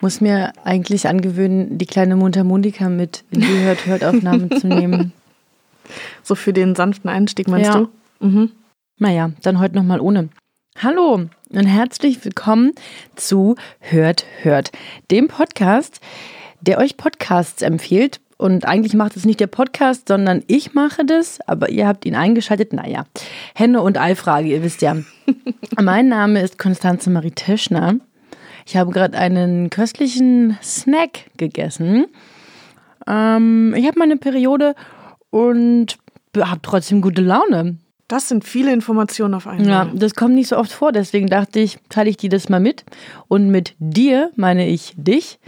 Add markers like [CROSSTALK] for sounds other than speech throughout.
Muss mir eigentlich angewöhnen, die kleine Mundharmonika mit in die Hört-Hört-Aufnahmen zu nehmen. [LAUGHS] So für den sanften Einstieg, meinst Ja. du? Mhm. Naja, dann heute nochmal ohne. Hallo und herzlich willkommen zu Hört, Hört, dem Podcast, der euch Podcasts empfiehlt. Und eigentlich macht es nicht der Podcast, sondern ich mache das, aber ihr habt ihn eingeschaltet. Naja, Henne- und Ei-Frage, ihr wisst ja. [LAUGHS] mein Name ist Konstanze Marie Teschner. Ich habe gerade einen köstlichen Snack gegessen. Ähm, ich habe meine Periode und habe trotzdem gute Laune. Das sind viele Informationen auf einmal. Ja, das kommt nicht so oft vor, deswegen dachte ich, teile ich dir das mal mit. Und mit dir meine ich dich.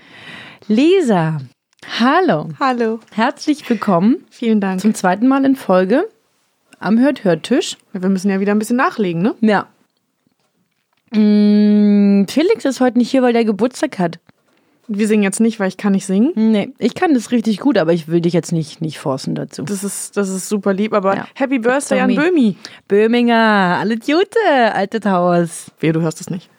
Lisa, hallo. Hallo. Herzlich willkommen Vielen Dank. zum zweiten Mal in Folge am Hört-Hört-Tisch. Wir müssen ja wieder ein bisschen nachlegen, ne? Ja. Felix ist heute nicht hier, weil der Geburtstag hat. Wir singen jetzt nicht, weil ich kann nicht singen. Nee, ich kann das richtig gut, aber ich will dich jetzt nicht, nicht forcen dazu. Das ist, das ist super lieb, aber Ja. Happy Birthday an. Böhmi. Böhminger, alles Gute, altes Haus. Wehe, du hörst es nicht.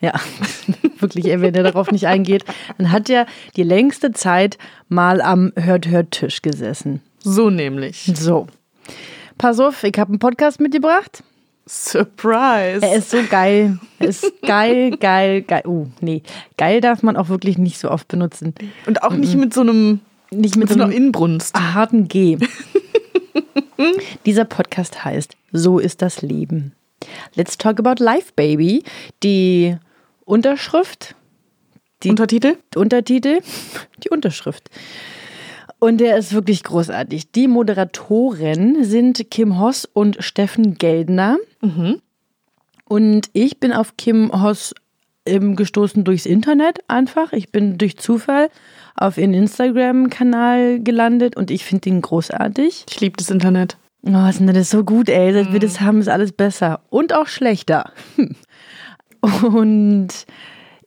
Ja, [LAUGHS] wirklich, wenn er darauf nicht eingeht, dann hat er die längste Zeit mal am Hört-Hört-Tisch gesessen. So nämlich. So. Pass auf, ich habe einen Podcast mitgebracht. Surprise. Er ist so geil. Er ist geil, geil, geil. Uh, nee. Geil darf man auch wirklich nicht so oft benutzen. Und auch nicht mit so einem, Nicht mit mit so einer Inbrunst. harten G. [LAUGHS] Dieser Podcast heißt So ist das Leben. Let's talk about life, baby. Die Unterschrift, die Untertitel? Untertitel, die Unterschrift. Und der ist wirklich großartig. Die Moderatoren sind Kim Hoss und Steffen Geldner. Und ich bin auf Kim Hoss ähm, gestoßen durchs Internet einfach. Ich bin durch Zufall auf ihren Instagram-Kanal gelandet und ich finde ihn großartig. Ich liebe das Internet. Oh, ist denn das so gut, ey. Seit wir das haben, ist alles besser. Und auch schlechter. [LAUGHS] Und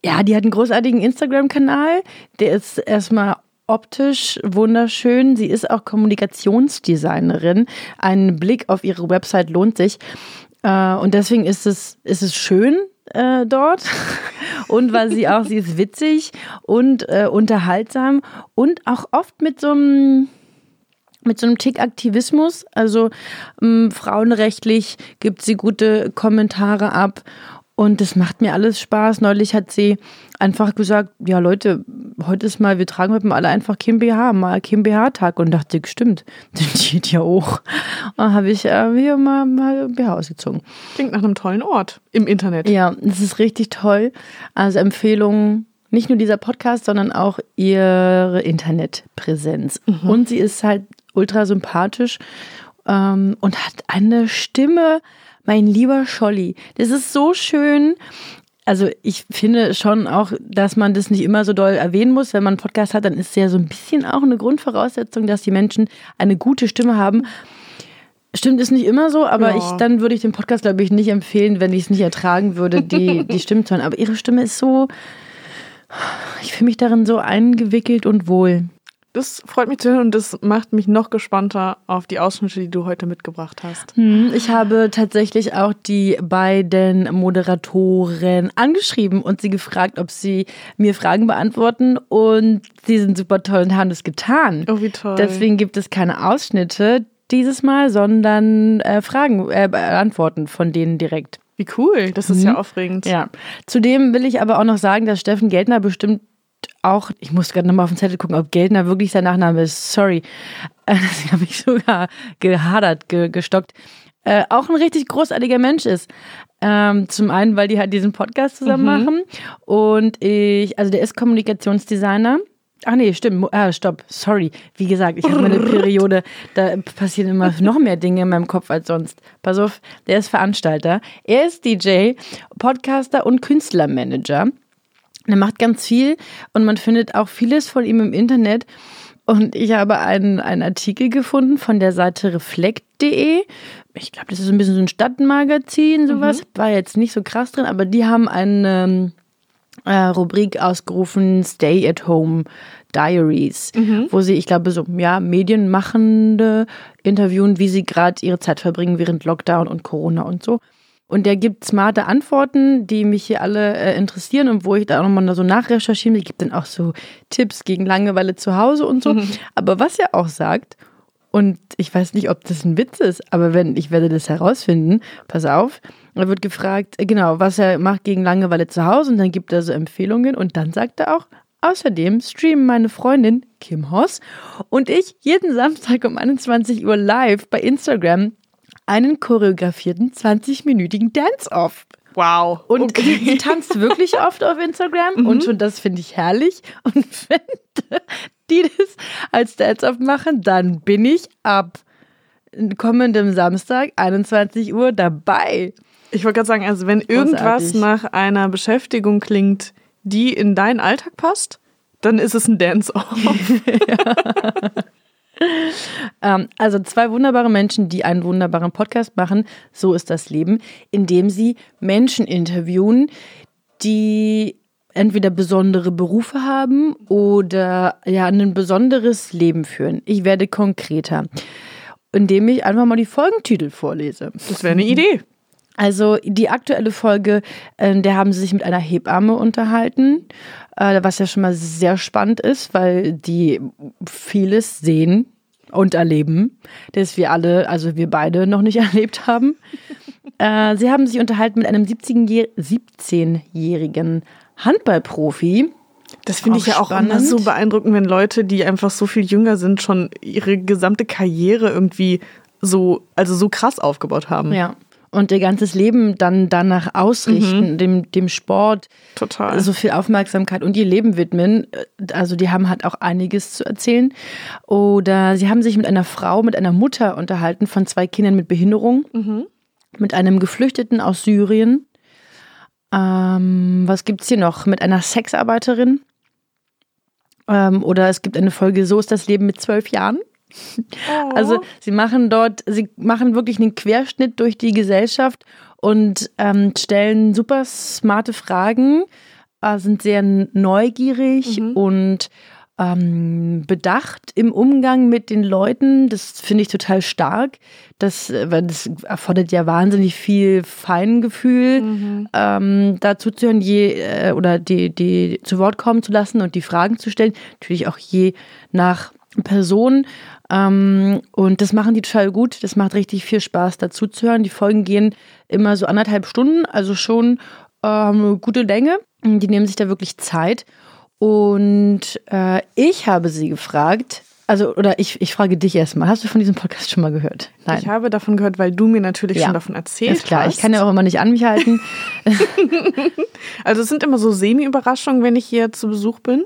ja, die hat einen großartigen Instagram-Kanal. Der ist erstmal optisch wunderschön. Sie ist auch Kommunikationsdesignerin. Ein Blick auf ihre Website lohnt sich. Äh, Und deswegen ist es, ist es schön äh, dort. [LAUGHS] Und weil sie auch, sie ist witzig und äh, unterhaltsam und auch oft mit so einem mit so einem Tick Aktivismus. Also ähm, frauenrechtlich gibt sie gute Kommentare ab. Und das macht mir alles Spaß. Neulich hat sie einfach gesagt, ja Leute, heute ist mal, wir tragen heute mal alle einfach Kim BH, mal Kim BH-Tag. Und dachte stimmt, [LAUGHS] das geht ja auch. Und dann habe ich äh, hier mal, mal BH ausgezogen. Klingt nach einem tollen Ort im Internet. Ja, das ist richtig toll. Also Empfehlung, nicht nur dieser Podcast, sondern auch ihre Internetpräsenz. Und sie ist halt ultra sympathisch ähm, und hat eine Stimme, mein lieber Scholli. Das ist so schön. Also ich finde schon auch, dass man das nicht immer so doll erwähnen muss. Wenn man einen Podcast hat, dann ist es ja so ein bisschen auch eine Grundvoraussetzung, dass die Menschen eine gute Stimme haben. Stimmt, ist nicht immer so, aber Ja. ich, dann würde ich den Podcast, glaube ich, nicht empfehlen, wenn ich es nicht ertragen würde, die, [LAUGHS] die Stimmen zu hören. Aber ihre Stimme ist so, ich fühle mich darin so eingewickelt und wohl. Das freut mich zu hören und das macht mich noch gespannter auf die Ausschnitte, die du heute mitgebracht hast. Hm, Ich habe tatsächlich auch die beiden Moderatoren angeschrieben und sie gefragt, ob sie mir Fragen beantworten. Und sie sind super toll und haben das getan. Oh, wie toll. Deswegen gibt es keine Ausschnitte dieses Mal, sondern äh, Fragen, äh, Antworten von denen direkt. Wie cool. Das ist ja aufregend. Ja. Zudem will ich aber auch noch sagen, dass Steffen Geldner bestimmt auch, ich muss gerade nochmal auf den Zettel gucken, ob Geldner wirklich sein Nachname ist. Sorry. [LAUGHS] Deswegen habe ich sogar gehadert, ge gestockt. Äh, auch ein richtig großartiger Mensch ist. Ähm, zum einen, weil die halt diesen Podcast zusammen machen. Und ich, also der ist Kommunikationsdesigner. Ach nee, stimmt. Ah, stopp. Sorry. Wie gesagt, ich habe meine Periode, da passieren immer noch mehr Dinge in meinem Kopf als sonst. Pass auf, der ist Veranstalter. Er ist DJ, Podcaster und Künstlermanager. Er macht ganz viel und man findet auch vieles von ihm im Internet. Und ich habe einen, einen Artikel gefunden von der Seite reflekt.de. Ich glaube, das ist ein bisschen so ein Stadtmagazin, sowas. Mhm. War jetzt nicht so krass drin, aber die haben eine äh, Rubrik ausgerufen, Stay at Home Diaries, mhm. wo sie, ich glaube, so ja, Medienmachende interviewen, wie sie gerade ihre Zeit verbringen während Lockdown und Corona und so. Und der gibt smarte Antworten, die mich hier alle äh, interessieren und wo ich da auch nochmal so nachrecherchiere. Die gibt dann auch so Tipps gegen Langeweile zu Hause und so. Mhm. Aber was er auch sagt, und ich weiß nicht, ob das ein Witz ist, aber wenn, ich werde das herausfinden, pass auf, er wird gefragt, äh, genau, was er macht gegen Langeweile zu Hause und dann gibt er so Empfehlungen und dann sagt er auch, außerdem streamen meine Freundin Kim Hoss und ich jeden Samstag um 21 Uhr live bei Instagram einen choreografierten 20-minütigen Dance-Off. Wow. Und okay. sie, tanzt wirklich [LAUGHS] oft auf Instagram mhm. und schon das finde ich herrlich. Und [LAUGHS] wenn die das als Dance-Off machen, dann bin ich ab kommendem Samstag, 21 Uhr, dabei. Ich wollte gerade sagen, also wenn irgendwas nach einer Beschäftigung klingt, die in deinen Alltag passt, dann ist es ein Dance-Off. [LAUGHS] ja. [LAUGHS] ähm, also zwei wunderbare Menschen, die einen wunderbaren Podcast machen. So ist das Leben, indem sie Menschen interviewen, die entweder besondere Berufe haben oder ja ein besonderes Leben führen. Ich werde konkreter, indem ich einfach mal die Folgentitel vorlese. Das wäre eine Idee. Also die aktuelle Folge, äh, der haben sie sich mit einer Hebamme unterhalten, äh, was ja schon mal sehr spannend ist, weil die vieles sehen und erleben, das wir alle, also wir beide noch nicht [LAUGHS] erlebt haben. äh, sie haben sich unterhalten mit einem 17-jährigen Handballprofi. Das finde ich ja auch spannend. immer so beeindruckend, wenn Leute, die einfach so viel jünger sind, schon ihre gesamte Karriere irgendwie so, also so krass aufgebaut haben. Ja und ihr ganzes Leben dann danach ausrichten, mhm. dem, dem Sport Total. so viel Aufmerksamkeit und ihr Leben widmen. Also die haben halt auch einiges zu erzählen. Oder sie haben sich mit einer Frau, mit einer Mutter unterhalten von zwei Kindern mit Behinderung, mhm. mit einem Geflüchteten aus Syrien. Ähm, was gibt's hier noch? Mit einer Sexarbeiterin. Ähm, oder es gibt eine Folge, so ist das Leben mit zwölf Jahren. Oh. Also sie machen dort, sie machen wirklich einen Querschnitt durch die Gesellschaft und ähm, stellen super smarte Fragen, äh, sind sehr neugierig mhm. und ähm, bedacht im Umgang mit den Leuten. Das finde ich total stark. Das, weil das erfordert ja wahnsinnig viel Feingefühl, mhm. ähm, dazu zu hören, je äh, oder die, die zu Wort kommen zu lassen und die Fragen zu stellen. Natürlich auch je nach Person. Ähm, und das machen die total gut. Das macht richtig viel Spaß, dazu zu hören. Die Folgen gehen immer so anderthalb Stunden, also schon ähm, eine gute Länge. Die nehmen sich da wirklich Zeit. Und äh, ich habe sie gefragt, also, oder ich, ich frage dich erstmal, hast du von diesem Podcast schon mal gehört? Nein. Ich habe davon gehört, weil du mir natürlich ja, schon davon erzählt hast. Ist klar, hast. ich kann ja auch immer nicht an mich halten. [LAUGHS] also es sind immer so Semi-Überraschungen, wenn ich hier zu Besuch bin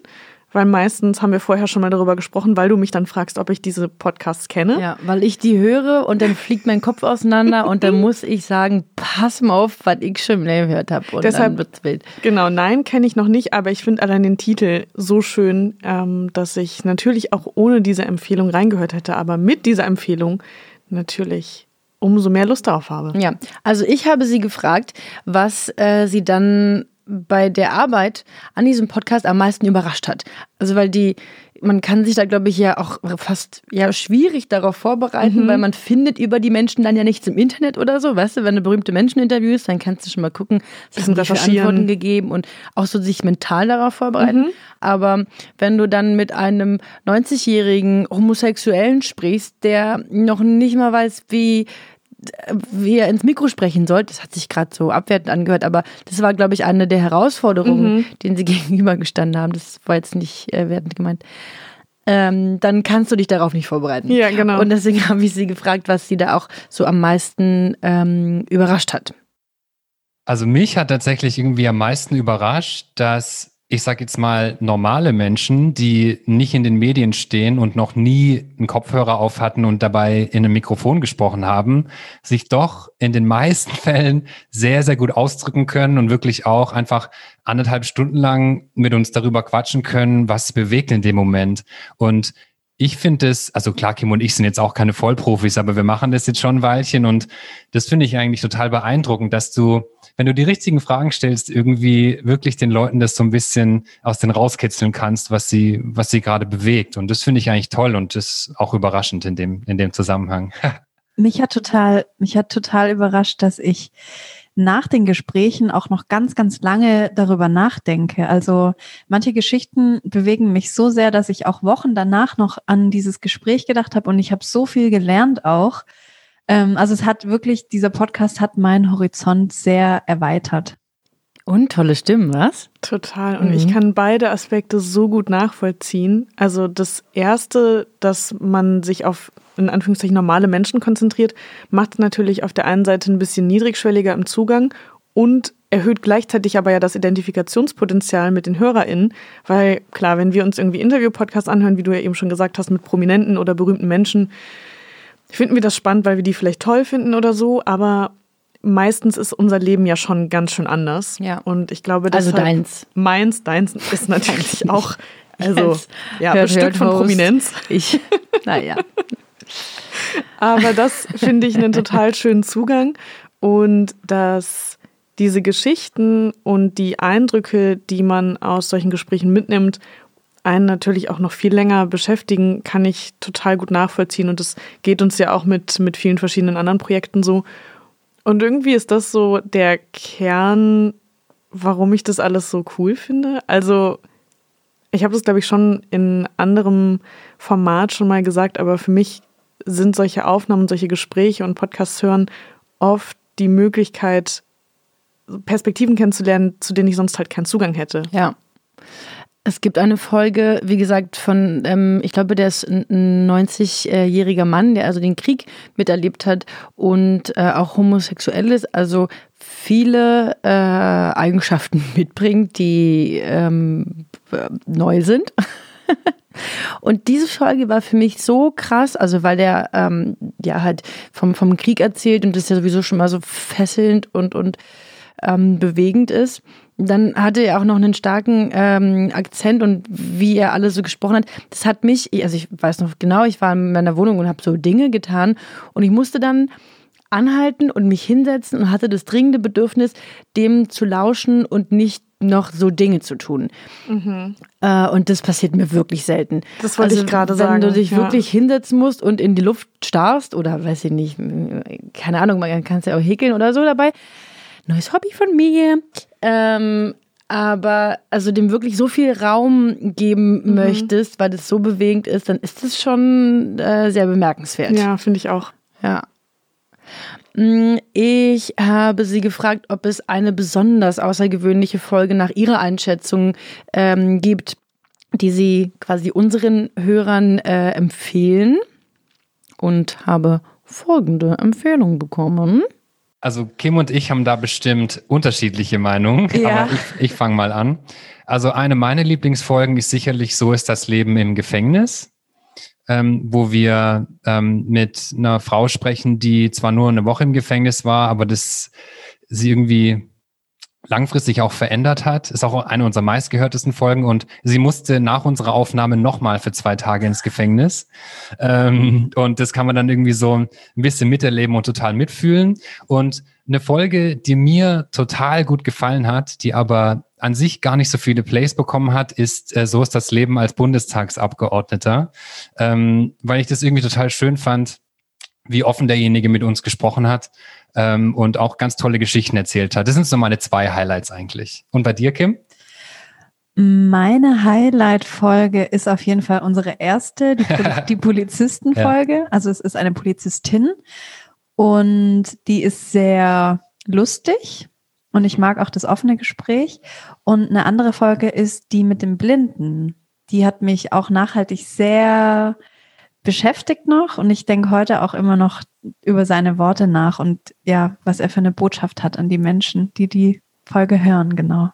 weil meistens haben wir vorher schon mal darüber gesprochen, weil du mich dann fragst, ob ich diese Podcasts kenne. Ja, weil ich die höre und dann fliegt mein Kopf auseinander und dann muss ich sagen, pass mal auf, was ich schon gehört habe. Und Deshalb, dann wird's wild. Genau, nein, kenne ich noch nicht, aber ich finde allein den Titel so schön, ähm, dass ich natürlich auch ohne diese Empfehlung reingehört hätte, aber mit dieser Empfehlung natürlich umso mehr Lust darauf habe. Ja, also ich habe sie gefragt, was äh, sie dann bei der Arbeit an diesem Podcast am meisten überrascht hat. Also weil die, man kann sich da, glaube ich, ja auch fast ja schwierig darauf vorbereiten, mhm. weil man findet über die Menschen dann ja nichts im Internet oder so. Weißt du, wenn du berühmte Menschen interviewst, dann kannst du schon mal gucken, was haben die Antworten gegeben und auch so sich mental darauf vorbereiten. Mhm. Aber wenn du dann mit einem 90-jährigen Homosexuellen sprichst, der noch nicht mal weiß, wie wie er ins Mikro sprechen soll. Das hat sich gerade so abwertend angehört, aber das war, glaube ich, eine der Herausforderungen, mhm. denen sie [LAUGHS] gegenübergestanden haben. Das war jetzt nicht äh, wertend gemeint. Ähm, dann kannst du dich darauf nicht vorbereiten. Ja, genau. Und deswegen [LAUGHS] habe ich sie gefragt, was sie da auch so am meisten ähm, überrascht hat. Also mich hat tatsächlich irgendwie am meisten überrascht, dass ich sage jetzt mal, normale Menschen, die nicht in den Medien stehen und noch nie einen Kopfhörer auf hatten und dabei in einem Mikrofon gesprochen haben, sich doch in den meisten [LAUGHS] Fällen sehr, sehr gut ausdrücken können und wirklich auch einfach anderthalb Stunden lang mit uns darüber quatschen können, was bewegt in dem Moment. Und ich finde es, also klar, Kim und ich sind jetzt auch keine Vollprofis, aber wir machen das jetzt schon ein Weilchen und das finde ich eigentlich total beeindruckend, dass du, wenn du die richtigen Fragen stellst, irgendwie wirklich den Leuten das so ein bisschen aus den rauskitzeln kannst, was sie, was sie gerade bewegt. Und das finde ich eigentlich toll und das ist auch überraschend in dem, in dem Zusammenhang. [LAUGHS] mich hat total, mich hat total überrascht, dass ich nach den Gesprächen auch noch ganz, ganz lange darüber nachdenke. Also manche Geschichten bewegen mich so sehr, dass ich auch Wochen danach noch an dieses Gespräch gedacht habe und ich habe so viel gelernt auch. Ähm, also es hat wirklich, dieser Podcast hat meinen Horizont sehr erweitert. Und tolle Stimmen, was? Total. Und mhm. ich kann beide Aspekte so gut nachvollziehen. Also das erste, dass man sich auf in Anführungszeichen normale Menschen konzentriert, macht es natürlich auf der einen Seite ein bisschen niedrigschwelliger im Zugang und erhöht gleichzeitig aber ja das Identifikationspotenzial mit den HörerInnen, weil klar, wenn wir uns irgendwie Interview-Podcasts anhören, wie du ja eben schon gesagt hast, mit prominenten oder berühmten Menschen, finden wir das spannend, weil wir die vielleicht toll finden oder so, aber meistens ist unser Leben ja schon ganz schön anders. Ja. Und ich glaube, also deins. Meins, deins [LAUGHS] ist natürlich auch, also yes. ja, hört, bestimmt hört, von Host. Prominenz. Ich, naja. [LAUGHS] Aber das finde ich einen total schönen Zugang und dass diese Geschichten und die Eindrücke, die man aus solchen Gesprächen mitnimmt, einen natürlich auch noch viel länger beschäftigen, kann ich total gut nachvollziehen. Und das geht uns ja auch mit, mit vielen verschiedenen anderen Projekten so. Und irgendwie ist das so der Kern, warum ich das alles so cool finde. Also, ich habe das, glaube ich, schon in anderem Format schon mal gesagt, aber für mich sind solche Aufnahmen, solche Gespräche und Podcasts hören oft die Möglichkeit, Perspektiven kennenzulernen, zu denen ich sonst halt keinen Zugang hätte. Ja. Es gibt eine Folge, wie gesagt, von, ähm, ich glaube, der ist ein 90-jähriger Mann, der also den Krieg miterlebt hat und äh, auch homosexuell ist, also viele äh, Eigenschaften [LAUGHS] mitbringt, die ähm, neu sind. [LAUGHS] Und diese Folge war für mich so krass, also weil der ähm, ja halt vom, vom Krieg erzählt und das ja sowieso schon mal so fesselnd und, und ähm, bewegend ist. Dann hatte er auch noch einen starken ähm, Akzent und wie er alles so gesprochen hat. Das hat mich, also ich weiß noch genau, ich war in meiner Wohnung und habe so Dinge getan und ich musste dann anhalten und mich hinsetzen und hatte das dringende Bedürfnis, dem zu lauschen und nicht noch so Dinge zu tun. Mhm. Äh, und das passiert mir wirklich selten. Das wollte also, ich gerade sagen. Wenn du dich ja. wirklich hinsetzen musst und in die Luft starrst oder weiß ich nicht, keine Ahnung, man kann es ja auch häkeln oder so dabei. Neues Hobby von mir. Ähm, aber also dem wirklich so viel Raum geben mhm. möchtest, weil das so bewegend ist, dann ist das schon äh, sehr bemerkenswert. Ja, finde ich auch. Ja. Mm, ich habe sie gefragt, ob es eine besonders außergewöhnliche Folge nach ihrer Einschätzung ähm, gibt, die sie quasi unseren Hörern äh, empfehlen und habe folgende Empfehlung bekommen. Also Kim und ich haben da bestimmt unterschiedliche Meinungen, ja. aber ich, ich fange mal an. Also eine meiner Lieblingsfolgen ist sicherlich So ist das Leben im Gefängnis ähm, wo wir ähm, mit einer Frau sprechen, die zwar nur eine Woche im Gefängnis war, aber das sie irgendwie langfristig auch verändert hat. Ist auch eine unserer meistgehörtesten Folgen und sie musste nach unserer Aufnahme nochmal für zwei Tage ins Gefängnis. Ähm, und das kann man dann irgendwie so ein bisschen miterleben und total mitfühlen. Und eine Folge, die mir total gut gefallen hat, die aber an sich gar nicht so viele Plays bekommen hat, ist äh, So ist das Leben als Bundestagsabgeordneter, ähm, weil ich das irgendwie total schön fand, wie offen derjenige mit uns gesprochen hat ähm, und auch ganz tolle Geschichten erzählt hat. Das sind so meine zwei Highlights eigentlich. Und bei dir, Kim? Meine Highlight-Folge ist auf jeden Fall unsere erste, die, Poli [LAUGHS] die Polizistenfolge. Ja. Also es ist eine Polizistin und die ist sehr lustig und ich mag auch das offene Gespräch. Und eine andere Folge ist die mit dem Blinden. Die hat mich auch nachhaltig sehr beschäftigt noch und ich denke heute auch immer noch über seine Worte nach und ja, was er für eine Botschaft hat an die Menschen, die die Folge hören, genau.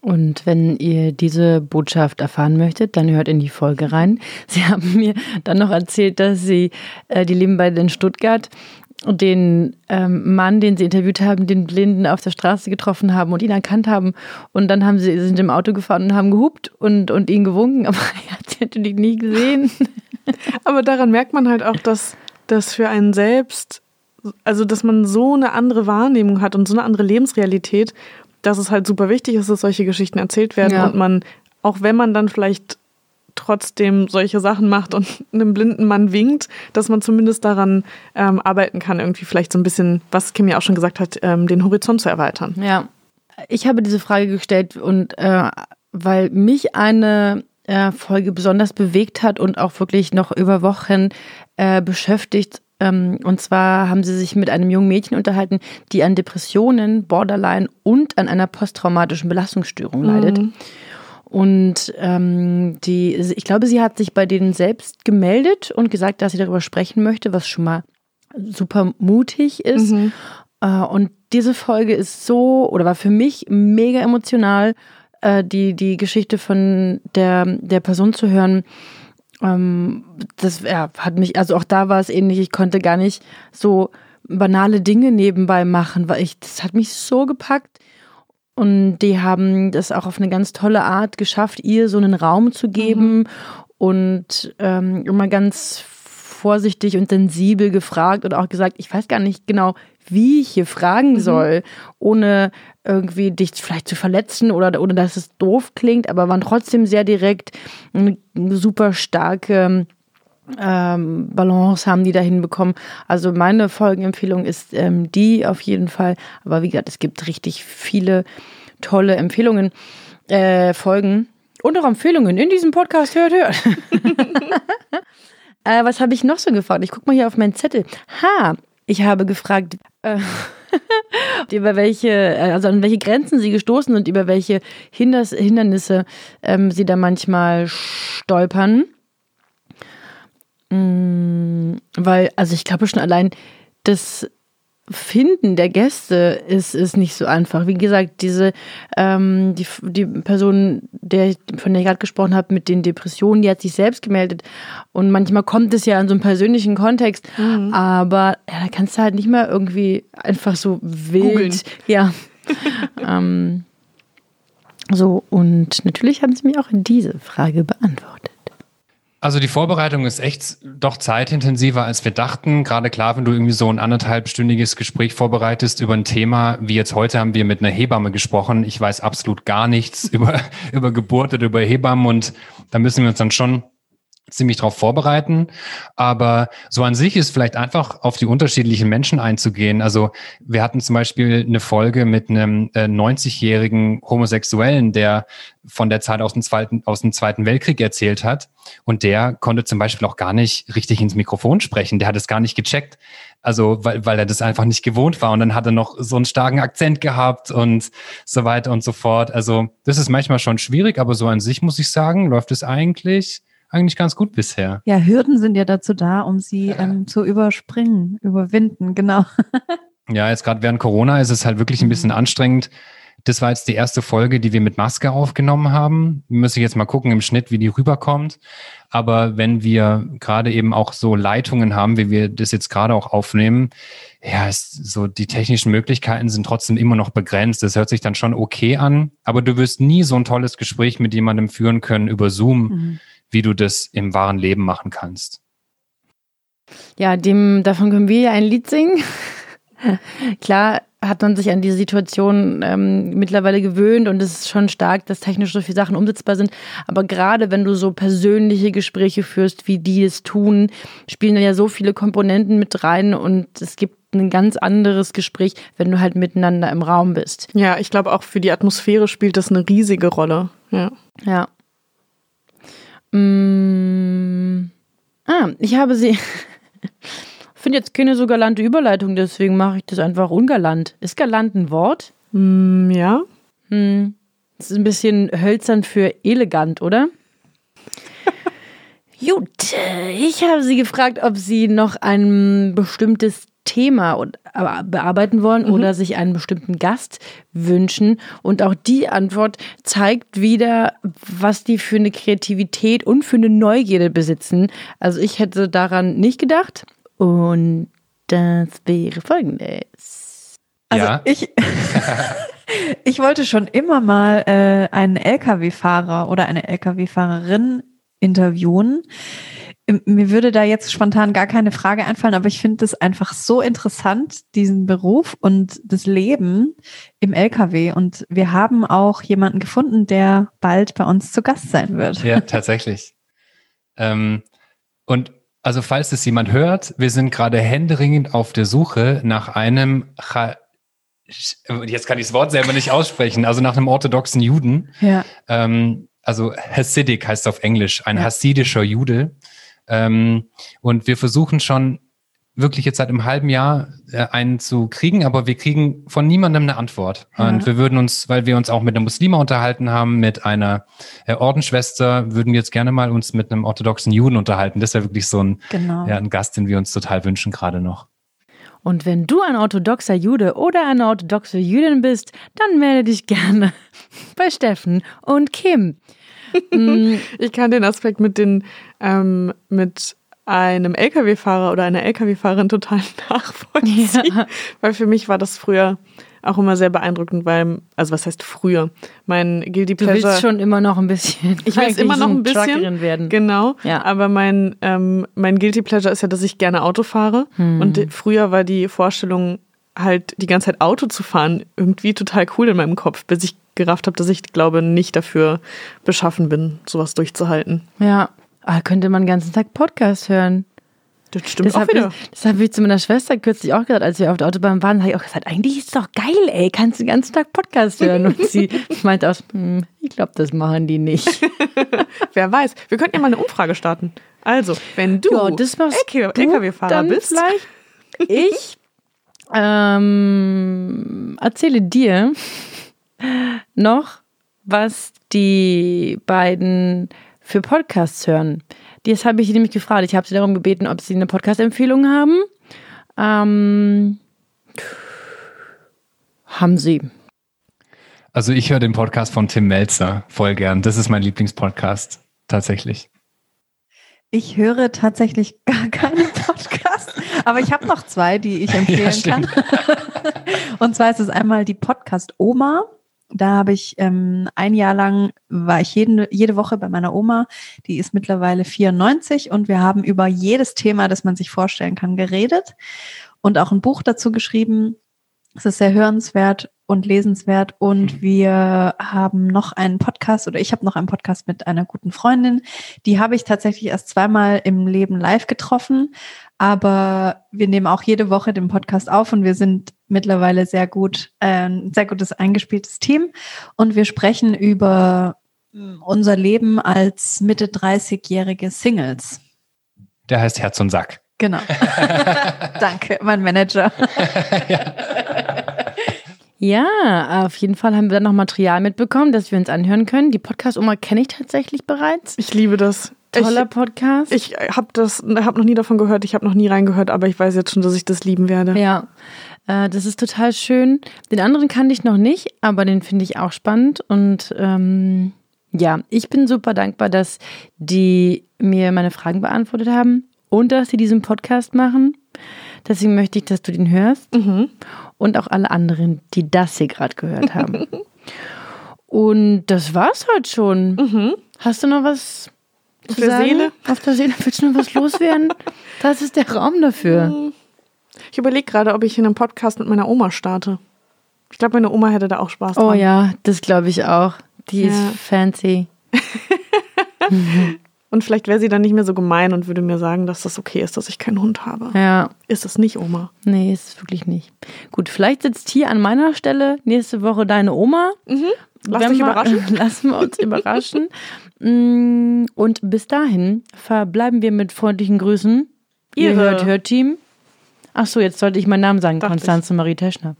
Und wenn ihr diese Botschaft erfahren möchtet, dann hört in die Folge rein. Sie [LAUGHS] haben mir dann noch erzählt, dass sie, äh, die leben beide in Stuttgart, den ähm, Mann, den sie interviewt haben, den Blinden auf der Straße getroffen haben und ihn erkannt haben. Und dann haben sie sind im Auto gefahren und haben gehupt und, und ihn gewunken, [LAUGHS] aber er hat sie natürlich nie gesehen. [LAUGHS] aber daran merkt man halt auch, dass das für einen selbst, also dass man so eine andere Wahrnehmung hat und so eine andere Lebensrealität, dass es halt super wichtig ist, dass solche Geschichten erzählt werden ja. und man, auch wenn man dann vielleicht trotzdem solche Sachen macht und [LAUGHS] einem blinden Mann winkt, dass man zumindest daran ähm, arbeiten kann, irgendwie vielleicht so ein bisschen, was Kim ja auch schon gesagt hat, ähm, den Horizont zu erweitern. Ja, ich habe diese Frage gestellt und äh, weil mich eine äh, Folge besonders bewegt hat und auch wirklich noch über Wochen äh, beschäftigt. Ähm, und zwar haben sie sich mit einem jungen Mädchen unterhalten, die an Depressionen, Borderline und an einer posttraumatischen Belastungsstörung leidet. Mhm. Und ähm, die, ich glaube, sie hat sich bei denen selbst gemeldet und gesagt, dass sie darüber sprechen möchte, was schon mal super mutig ist. Mhm. Äh, und diese Folge ist so oder war für mich mega emotional, äh, die, die Geschichte von der, der Person zu hören. Ähm, das ja, hat mich, also auch da war es ähnlich, ich konnte gar nicht so banale Dinge nebenbei machen, weil ich, das hat mich so gepackt. Und die haben das auch auf eine ganz tolle Art geschafft, ihr so einen Raum zu geben mhm. und ähm, immer ganz vorsichtig und sensibel gefragt und auch gesagt, ich weiß gar nicht genau, wie ich hier fragen mhm. soll, ohne irgendwie dich vielleicht zu verletzen oder, oder dass es doof klingt, aber waren trotzdem sehr direkt, eine super starke ähm, Balance haben die da hinbekommen. Also meine Folgenempfehlung ist ähm, die auf jeden Fall. Aber wie gesagt, es gibt richtig viele tolle Empfehlungen, äh, Folgen und auch Empfehlungen in diesem Podcast. Hört, hört. [LAUGHS] äh, was habe ich noch so gefragt? Ich gucke mal hier auf meinen Zettel. Ha, ich habe gefragt, äh, [LAUGHS] über welche, äh, also an welche Grenzen sie gestoßen und über welche Hindernisse ähm, sie da manchmal stolpern. Mm, weil, also ich glaube schon allein das Finden der Gäste ist, ist nicht so einfach. Wie gesagt, diese ähm, die, die Person, der, von der ich gerade gesprochen habe, mit den Depressionen, die hat sich selbst gemeldet. Und manchmal kommt es ja in so einem persönlichen Kontext, mhm. aber ja, da kannst du halt nicht mehr irgendwie einfach so wild. Googlen. [LAUGHS] Ja. ähm, so, und natürlich haben sie mir auch diese Frage beantwortet. Also die Vorbereitung ist echt doch zeitintensiver, als wir dachten. Gerade klar, wenn du irgendwie so ein anderthalbstündiges Gespräch vorbereitest über ein Thema, wie jetzt heute haben wir mit einer Hebamme gesprochen. Ich weiß absolut gar nichts [LAUGHS] über, über Geburt oder über Hebammen und da müssen wir uns dann schon ziemlich darauf vorbereiten. Aber so an sich ist vielleicht einfach auf die unterschiedlichen Menschen einzugehen. Also wir hatten zum Beispiel eine Folge mit einem äh, 90-jährigen Homosexuellen, der von der Zeit aus dem, Zweiten, aus dem Zweiten Weltkrieg erzählt hat. Und der konnte zum Beispiel auch gar nicht richtig ins Mikrofon sprechen. Der hat es gar nicht gecheckt. Also, weil, weil er das einfach nicht gewohnt war. Und dann hat er noch so einen starken Akzent gehabt und so weiter und so fort. Also, das ist manchmal schon schwierig, aber so an sich muss ich sagen, läuft es eigentlich eigentlich ganz gut bisher. Ja, Hürden sind ja dazu da, um sie ähm, zu überspringen, überwinden, genau. [LAUGHS] ja, jetzt gerade während Corona ist es halt wirklich ein bisschen anstrengend. Das war jetzt die erste Folge, die wir mit Maske aufgenommen haben. Müsste ich jetzt mal gucken im Schnitt, wie die rüberkommt. Aber wenn wir gerade eben auch so Leitungen haben, wie wir das jetzt gerade auch aufnehmen, ja, es, so die technischen Möglichkeiten sind trotzdem immer noch begrenzt. Das hört sich dann schon okay an, aber du wirst nie so ein tolles Gespräch mit jemandem führen können über Zoom, mhm wie du das im wahren Leben machen kannst. Ja, dem, davon können wir ja ein Lied singen. [LAUGHS] Klar hat man sich an diese Situation ähm, mittlerweile gewöhnt und es ist schon stark, dass technisch so viele Sachen umsetzbar sind. Aber gerade wenn du so persönliche Gespräche führst, wie die es tun, spielen da ja so viele Komponenten mit rein und es gibt ein ganz anderes Gespräch, wenn du halt miteinander im Raum bist. Ja, ich glaube auch für die Atmosphäre spielt das eine riesige Rolle. Ja. Ja. Mm, ah, ich habe sie. [LAUGHS] finde jetzt keine so galante Überleitung, deswegen mache ich das einfach ungalant. Ist galant ein Wort? Mm, ja. Hm. Das ist ein bisschen hölzern für elegant, oder? [LAUGHS] Gut, ich habe sie gefragt, ob sie noch ein bestimmtes Thema bearbeiten wollen mhm. oder sich einen bestimmten Gast wünschen. Und auch die Antwort zeigt wieder, was die für eine Kreativität und für eine Neugierde besitzen. Also ich hätte daran nicht gedacht. Und das wäre folgendes. Also ja. ich, [LAUGHS] ich wollte schon immer mal äh, einen Lkw-Fahrer oder eine Lkw-Fahrerin interviewen. Mir würde da jetzt spontan gar keine Frage einfallen, aber ich finde es einfach so interessant, diesen Beruf und das Leben im LKW. Und wir haben auch jemanden gefunden, der bald bei uns zu Gast sein wird. Ja, tatsächlich. [LAUGHS] ähm, und also falls es jemand hört, wir sind gerade händeringend auf der Suche nach einem jetzt kann ich das Wort selber nicht aussprechen, also nach einem orthodoxen Juden. Ja. Ähm, also Hasidic heißt auf Englisch, ein ja. hasidischer Jude. Ähm, und wir versuchen schon wirklich jetzt seit einem halben Jahr äh, einen zu kriegen, aber wir kriegen von niemandem eine Antwort. Ja. Und wir würden uns, weil wir uns auch mit einer Muslima unterhalten haben, mit einer äh, Ordensschwester, würden wir jetzt gerne mal uns mit einem orthodoxen Juden unterhalten. Das wäre wirklich so ein, genau. ja, ein Gast, den wir uns total wünschen gerade noch. Und wenn du ein orthodoxer Jude oder eine orthodoxe Jüdin bist, dann melde dich gerne [LAUGHS] bei Steffen und Kim. Mm. [LAUGHS] ich kann den Aspekt mit den ähm, mit einem Lkw-Fahrer oder einer Lkw-Fahrerin total [LAUGHS] nachvollziehen, ja. weil für mich war das früher auch immer sehr beeindruckend, weil, also was heißt früher? Mein Guilty Pleasure. Du willst schon immer noch ein bisschen. Ich will immer noch ein bisschen. werden. Genau. Ja. Aber mein, ähm, mein Guilty Pleasure ist ja, dass ich gerne Auto fahre. Hm. Und früher war die Vorstellung, halt die ganze Zeit Auto zu fahren, irgendwie total cool in meinem Kopf, bis ich gerafft habe, dass ich glaube, nicht dafür beschaffen bin, sowas durchzuhalten. Ja. Ah, könnte man den ganzen Tag Podcast hören. Das stimmt das auch wieder. Ich, das habe ich zu meiner Schwester kürzlich auch gesagt, als wir auf der Autobahn waren, habe ich auch gesagt, eigentlich ist es doch geil, ey, kannst du den ganzen Tag Podcast hören. Und sie [LAUGHS] meinte aus, hm, ich glaube, das machen die nicht. [LAUGHS] Wer weiß. Wir könnten ja mal eine Umfrage starten. Also, wenn du, ja, das LKW-Fahrer bist. Vielleicht ich [LAUGHS] ähm, erzähle dir noch, was die beiden für Podcasts hören. Das habe ich nämlich gefragt. Ich habe sie darum gebeten, ob sie eine Podcast-Empfehlung haben. Ähm, haben sie. Also ich höre den Podcast von Tim Melzer voll gern. Das ist mein Lieblingspodcast, tatsächlich. Ich höre tatsächlich gar keinen [LAUGHS] Podcast, aber ich habe noch zwei, die ich empfehlen ja, kann. [LAUGHS] Und zwar ist es einmal die Podcast Oma. Da habe ich ähm, ein Jahr lang, war ich jeden, jede Woche bei meiner Oma, die ist mittlerweile 94 und wir haben über jedes Thema, das man sich vorstellen kann, geredet und auch ein Buch dazu geschrieben. Es ist sehr hörenswert und lesenswert und mhm. wir haben noch einen Podcast oder ich habe noch einen Podcast mit einer guten Freundin. Die habe ich tatsächlich erst zweimal im Leben live getroffen, aber wir nehmen auch jede Woche den Podcast auf und wir sind mittlerweile sehr gut, äh, ein sehr gutes eingespieltes Team und wir sprechen über hm, unser Leben als Mitte 30-jährige Singles. Der heißt Herz und Sack. Genau. [LAUGHS] Danke, mein Manager. ja. Ja, auf jeden Fall haben wir dann noch Material mitbekommen, das wir uns anhören können. Die Podcast-Oma kenne ich tatsächlich bereits. Ich liebe das. Toller ich, Podcast. Ich habe das, habe noch nie davon gehört, ich habe noch nie reingehört, aber ich weiß jetzt schon, dass ich das lieben werde. Ja, äh, das ist total schön. Den anderen kannte ich noch nicht, aber den finde ich auch spannend. Und ähm, ja, ich bin super dankbar, dass die mir meine Fragen beantwortet haben und dass sie diesen Podcast machen. Deswegen möchte ich, dass du den hörst. Mhm und auch alle anderen, die das hier gerade gehört haben. [LAUGHS] und das war's heute schon. Mhm. Hast du noch was auf der sagen? Seele? Auf der Seele willst du noch was loswerden? [LAUGHS] Das ist der Raum dafür. Ich überlege gerade, ob ich in einem Podcast mit meiner Oma starte. Ich glaube, meine Oma hätte da auch Spaß oh dran. Oh ja, das glaube ich auch. Die ja. ist fancy. mhm. [LAUGHS] Und vielleicht wäre sie dann nicht mehr so gemein und würde mir sagen, dass das okay ist, dass ich keinen Hund habe. Ja. Ist das nicht, Oma? Nee, ist es wirklich nicht. Gut, vielleicht sitzt hier an meiner Stelle nächste Woche deine Oma. Mhm. Lass dich überraschen. [LAUGHS] Lassen wir uns überraschen. Mm, und bis dahin verbleiben wir mit freundlichen Grüßen. Ihr Ihre. hört, hört Team. Ach so, jetzt sollte ich meinen Namen sagen. Konstanze Marie Teschner.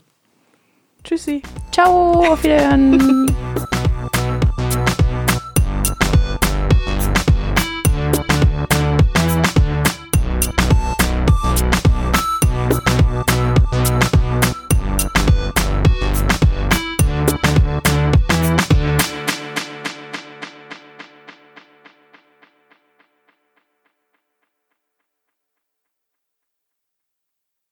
Tschüssi. Ciao, auf Wiederhören. [LAUGHS]